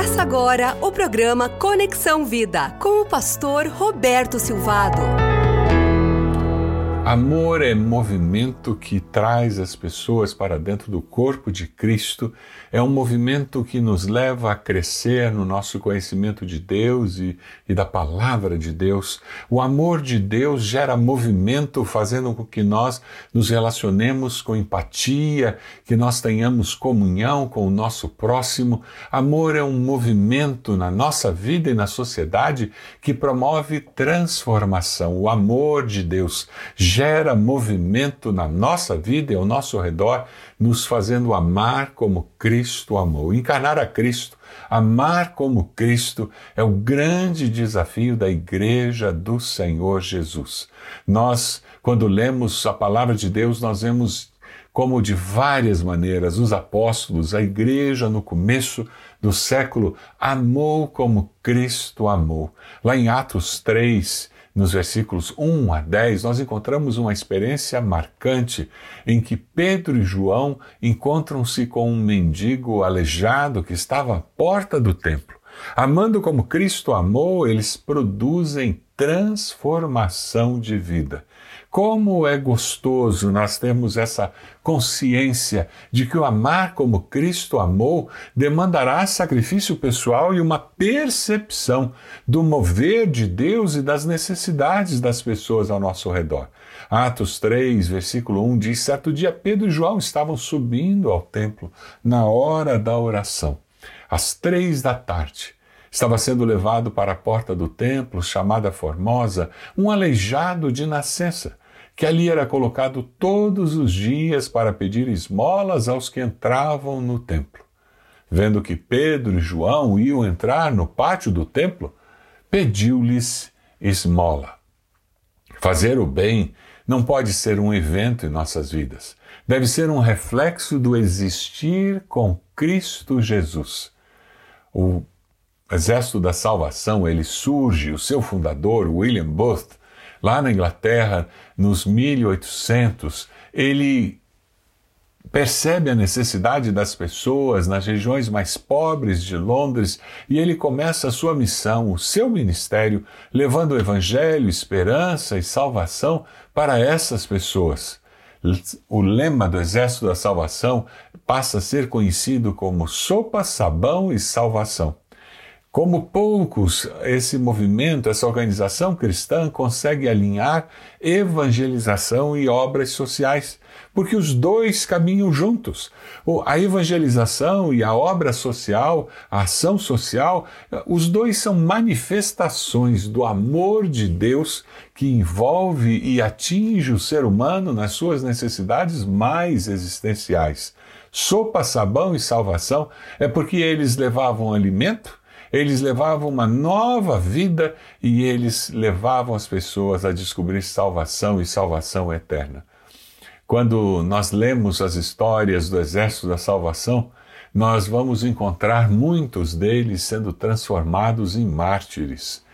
Começa agora o programa Conexão Vida com o pastor Roberto Silvado. Amor é movimento que traz as pessoas para dentro do corpo de Cristo, é um movimento que nos leva a crescer no nosso conhecimento de Deus e, e, da palavra de Deus. O amor de Deus gera movimento, fazendo com que nós nos relacionemos com empatia, que nós tenhamos comunhão com o nosso próximo. Amor é um movimento na nossa vida e na sociedade que promove transformação. O amor de Deus gera movimento na nossa vida e ao nosso redor, nos fazendo amar como Cristo amou. Encarnar a Cristo, amar como Cristo, é o grande desafio da Igreja do Senhor Jesus. Nós, quando lemos a palavra de Deus, nós vemos como de várias maneiras os apóstolos, a igreja no começo do século, amou como Cristo amou. Lá em Atos 3, nos versículos 1 a 10, nós encontramos uma experiência marcante em que Pedro e João encontram-se com um mendigo aleijado que estava à porta do templo. Amando como Cristo amou, eles produzem transformação de vida. Como é gostoso nós termos essa consciência de que o amar como Cristo amou demandará sacrifício pessoal e uma percepção do mover de Deus e das necessidades das pessoas ao nosso redor. Atos 3, versículo 1 diz: Certo dia Pedro e João estavam subindo ao templo na hora da oração, às três da tarde. Estava sendo levado para a porta do templo, chamada Formosa, um aleijado de nascença que ali era colocado todos os dias para pedir esmolas aos que entravam no templo. Vendo que Pedro e João iam entrar no pátio do templo, pediu-lhes esmola. Fazer o bem não pode ser um evento em nossas vidas. Deve ser um reflexo do existir com Cristo Jesus. O Exército da Salvação, ele surge, o seu fundador, William Booth, lá na Inglaterra, nos 1800, ele percebe a necessidade das pessoas nas regiões mais pobres de Londres e ele começa a sua missão, o seu ministério, levando o evangelho, esperança e salvação para essas pessoas. O lema do Exército da Salvação passa a ser conhecido como sopa, sabão e salvação. Como poucos, esse movimento, essa organização cristã consegue alinhar evangelização e obras sociais, porque os dois caminham juntos. A evangelização e a obra social, a ação social, os dois são manifestações do amor de Deus que envolve e atinge o ser humano nas suas necessidades mais existenciais. Sopa, sabão e salvação é porque eles levavam alimento eles levavam uma nova vida e eles levavam as pessoas a descobrir salvação e salvação eterna. Quando nós lemos as histórias do Exército da Salvação, nós vamos encontrar muitos deles sendo transformados em mártires.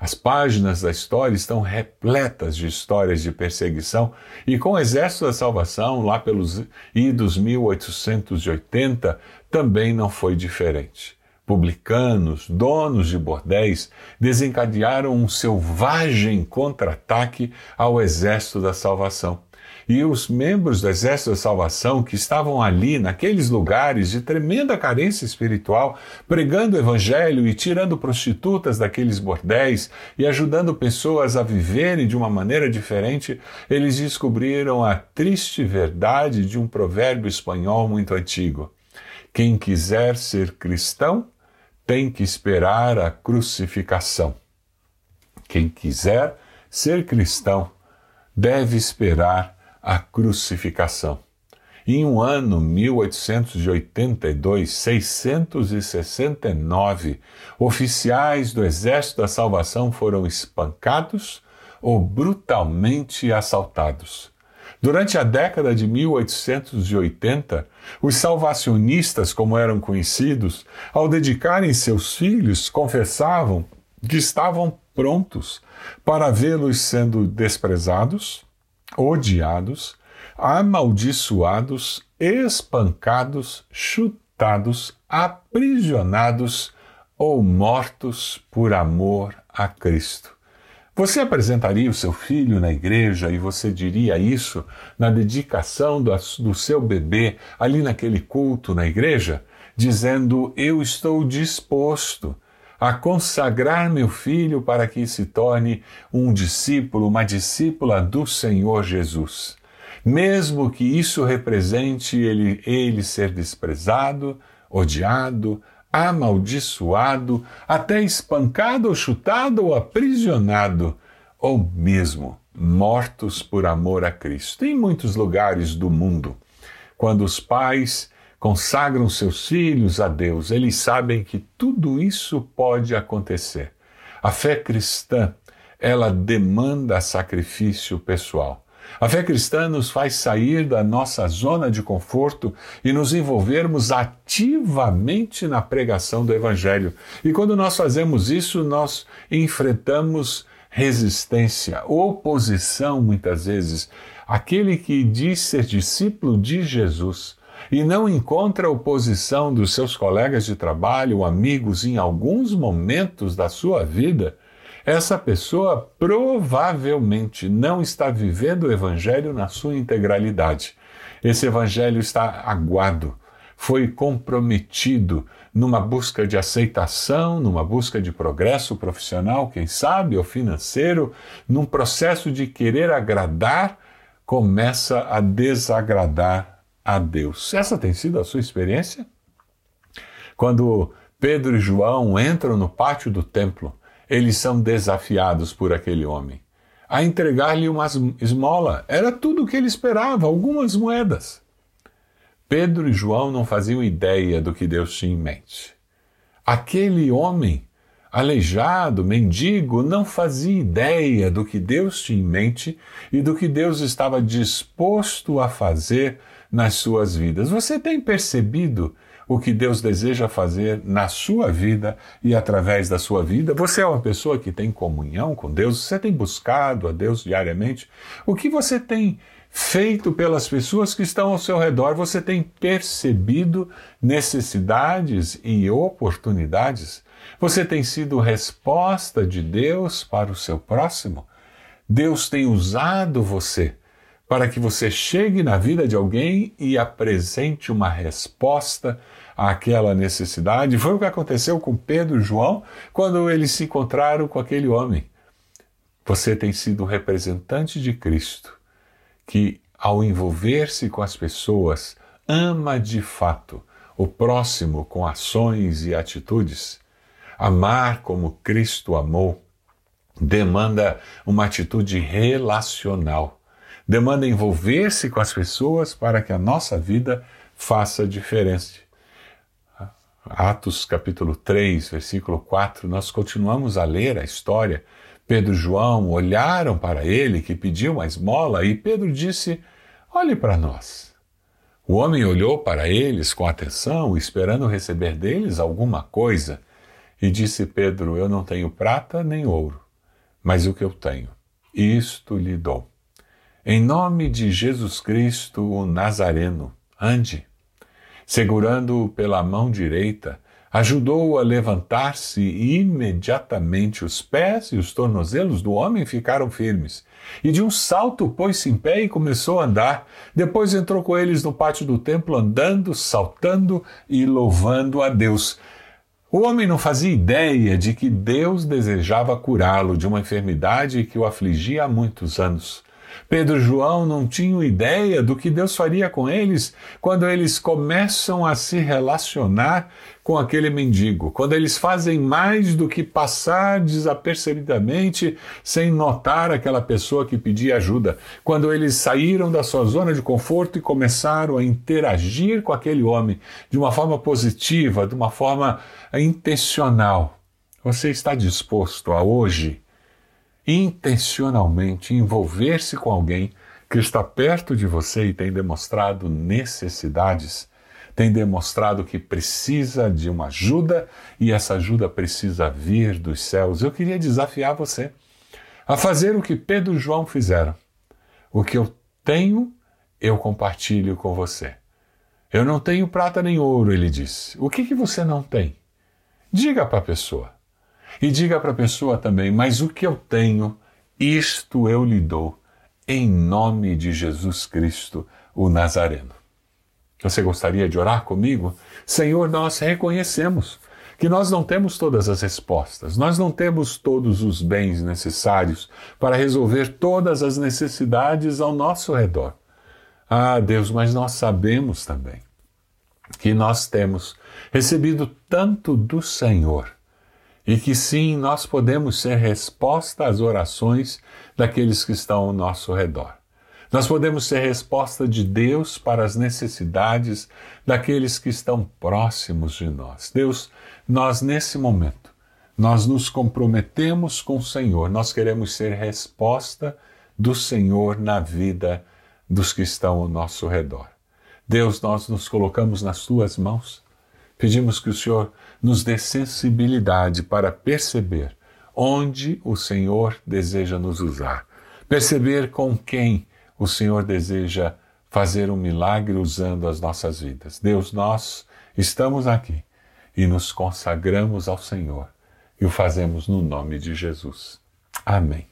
As páginas da história estão repletas de histórias de perseguição, e com o Exército da Salvação, lá pelos idos 1880, também não foi diferente publicanos, donos de bordéis, desencadearam um selvagem contra-ataque ao Exército da Salvação. E os membros do Exército da Salvação que estavam ali, naqueles lugares de tremenda carência espiritual, pregando o Evangelho e tirando prostitutas daqueles bordéis e ajudando pessoas a viverem de uma maneira diferente, eles descobriram a triste verdade de um provérbio espanhol muito antigo. Quem quiser ser cristão, tem que esperar a crucificação. Quem quiser ser cristão deve esperar a crucificação. Em um ano 1882, 669 oficiais do Exército da Salvação foram espancados ou brutalmente assaltados. Durante a década de 1880, os salvacionistas, como eram conhecidos, ao dedicarem seus filhos, confessavam que estavam prontos para vê-los sendo desprezados, odiados, amaldiçoados, espancados, chutados, aprisionados ou mortos por amor a Cristo. Você apresentaria o seu filho na igreja e você diria isso na dedicação do, seu bebê ali naquele culto na igreja, dizendo: Eu estou disposto a consagrar meu filho para que se torne um discípulo, uma discípula do Senhor Jesus. Mesmo que isso represente ele, ele ser desprezado, odiado, amaldiçoado, até espancado ou chutado ou aprisionado, ou mesmo mortos por amor a Cristo. Em muitos lugares do mundo, quando os pais consagram seus filhos a Deus, eles sabem que tudo isso pode acontecer. A fé cristã, ela demanda sacrifício pessoal. A fé cristã nos faz sair da nossa zona de conforto e nos envolvermos ativamente na pregação do Evangelho. E quando nós fazemos isso, nós enfrentamos resistência, oposição, muitas vezes. Aquele que diz ser discípulo de Jesus e não encontra oposição dos seus colegas de trabalho, amigos, em alguns momentos da sua vida, essa pessoa provavelmente não está vivendo o Evangelho na sua integralidade. Esse Evangelho está aguado, foi comprometido numa busca de aceitação, numa busca de progresso profissional, quem sabe, ou financeiro, num processo de querer agradar, começa a desagradar a Deus. Essa tem sido a sua experiência? Quando Pedro e João entram no pátio do templo, eles são desafiados por aquele homem a entregar-lhe uma esmola. Era tudo o que ele esperava, algumas moedas. Pedro e João não faziam ideia do que Deus tinha em mente. Aquele homem, aleijado, mendigo, não fazia ideia do que Deus tinha em mente e do que Deus estava disposto a fazer nas suas vidas. Você tem percebido o que Deus deseja fazer na sua vida e através da sua vida. Você é uma pessoa que tem comunhão com Deus, você tem buscado a Deus diariamente. O que você tem feito pelas pessoas que estão ao seu redor? Você tem percebido necessidades e oportunidades? Você tem sido resposta de Deus para o seu próximo? Deus tem usado você para que você chegue na vida de alguém e apresente uma resposta àquela necessidade. Foi o que aconteceu com Pedro e João quando eles se encontraram com aquele homem. Você tem sido representante de Cristo, que, ao envolver-se com as pessoas, ama de fato o próximo com ações e atitudes. Amar como Cristo amou demanda uma atitude relacional demanda envolver-se com as pessoas para que a nossa vida faça diferença. Atos capítulo 3, versículo 4, nós continuamos a ler a história. Pedro e João olharam para ele que pediu uma esmola e Pedro disse: Olhe para nós. O homem olhou para eles com atenção, esperando receber deles alguma coisa, e disse Pedro: Eu não tenho prata nem ouro, mas o que eu tenho, isto lhe dou. Em nome de Jesus Cristo, o Nazareno, ande. Segurando-o pela mão direita, ajudou-o a levantar-se e imediatamente os pés e os tornozelos do homem ficaram firmes. E de um salto pôs-se em pé e começou a andar. Depois entrou com eles no pátio do templo, andando, saltando e louvando a Deus. O homem não fazia ideia de que Deus desejava curá-lo de uma enfermidade que o afligia há muitos anos. Pedro e João não tinham ideia do que Deus faria com eles quando eles começam a se relacionar com aquele mendigo, quando eles fazem mais do que passar desapercebidamente sem notar aquela pessoa que pedia ajuda, quando eles saíram da sua zona de conforto e começaram a interagir com aquele homem de uma forma positiva, de uma forma intencional. Você está disposto a hoje intencionalmente envolver-se com alguém que está perto de você e tem demonstrado necessidades, tem demonstrado que precisa de uma ajuda e essa ajuda precisa vir dos céus. Eu queria desafiar você a fazer o que Pedro e João fizeram. O que eu tenho, eu compartilho com você. Eu não tenho prata nem ouro, ele disse. O que, que você não tem? diga para a pessoa. E diga para a pessoa também: Mas o que eu tenho, isto eu lhe dou, em nome de Jesus Cristo, o Nazareno. Você gostaria de orar comigo? Senhor, nós reconhecemos que nós não temos todas as respostas, nós não temos todos os bens necessários para resolver todas as necessidades ao nosso redor. Ah, Deus, mas nós sabemos também que nós temos recebido tanto do Senhor e que sim, nós podemos ser resposta às orações daqueles que estão ao nosso redor. Nós podemos ser resposta de Deus para as necessidades daqueles que estão próximos de nós. Deus, nós nesse momento, nós nos comprometemos com o Senhor, nós queremos ser resposta do Senhor na vida dos que estão ao nosso redor. Deus, nós nos colocamos nas tuas mãos, pedimos que o Senhor nos dê sensibilidade para perceber onde o Senhor deseja nos usar, perceber com quem o Senhor deseja fazer um milagre usando as nossas vidas. Deus, nós estamos aqui e nos consagramos ao Senhor e o fazemos no nome de Jesus. Amém.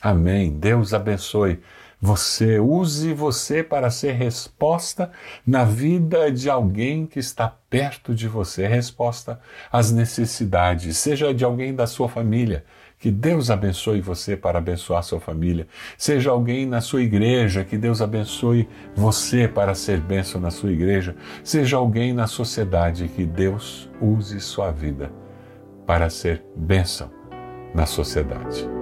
Amém. Deus abençoe você, use você para ser resposta na vida de alguém que está perto de você, resposta às necessidades, seja de alguém da sua família, que Deus abençoe você para abençoar sua família. Seja alguém na sua igreja, que Deus abençoe você para ser bênção na sua igreja. Seja alguém na sociedade, que Deus use sua vida para ser bênção na sociedade.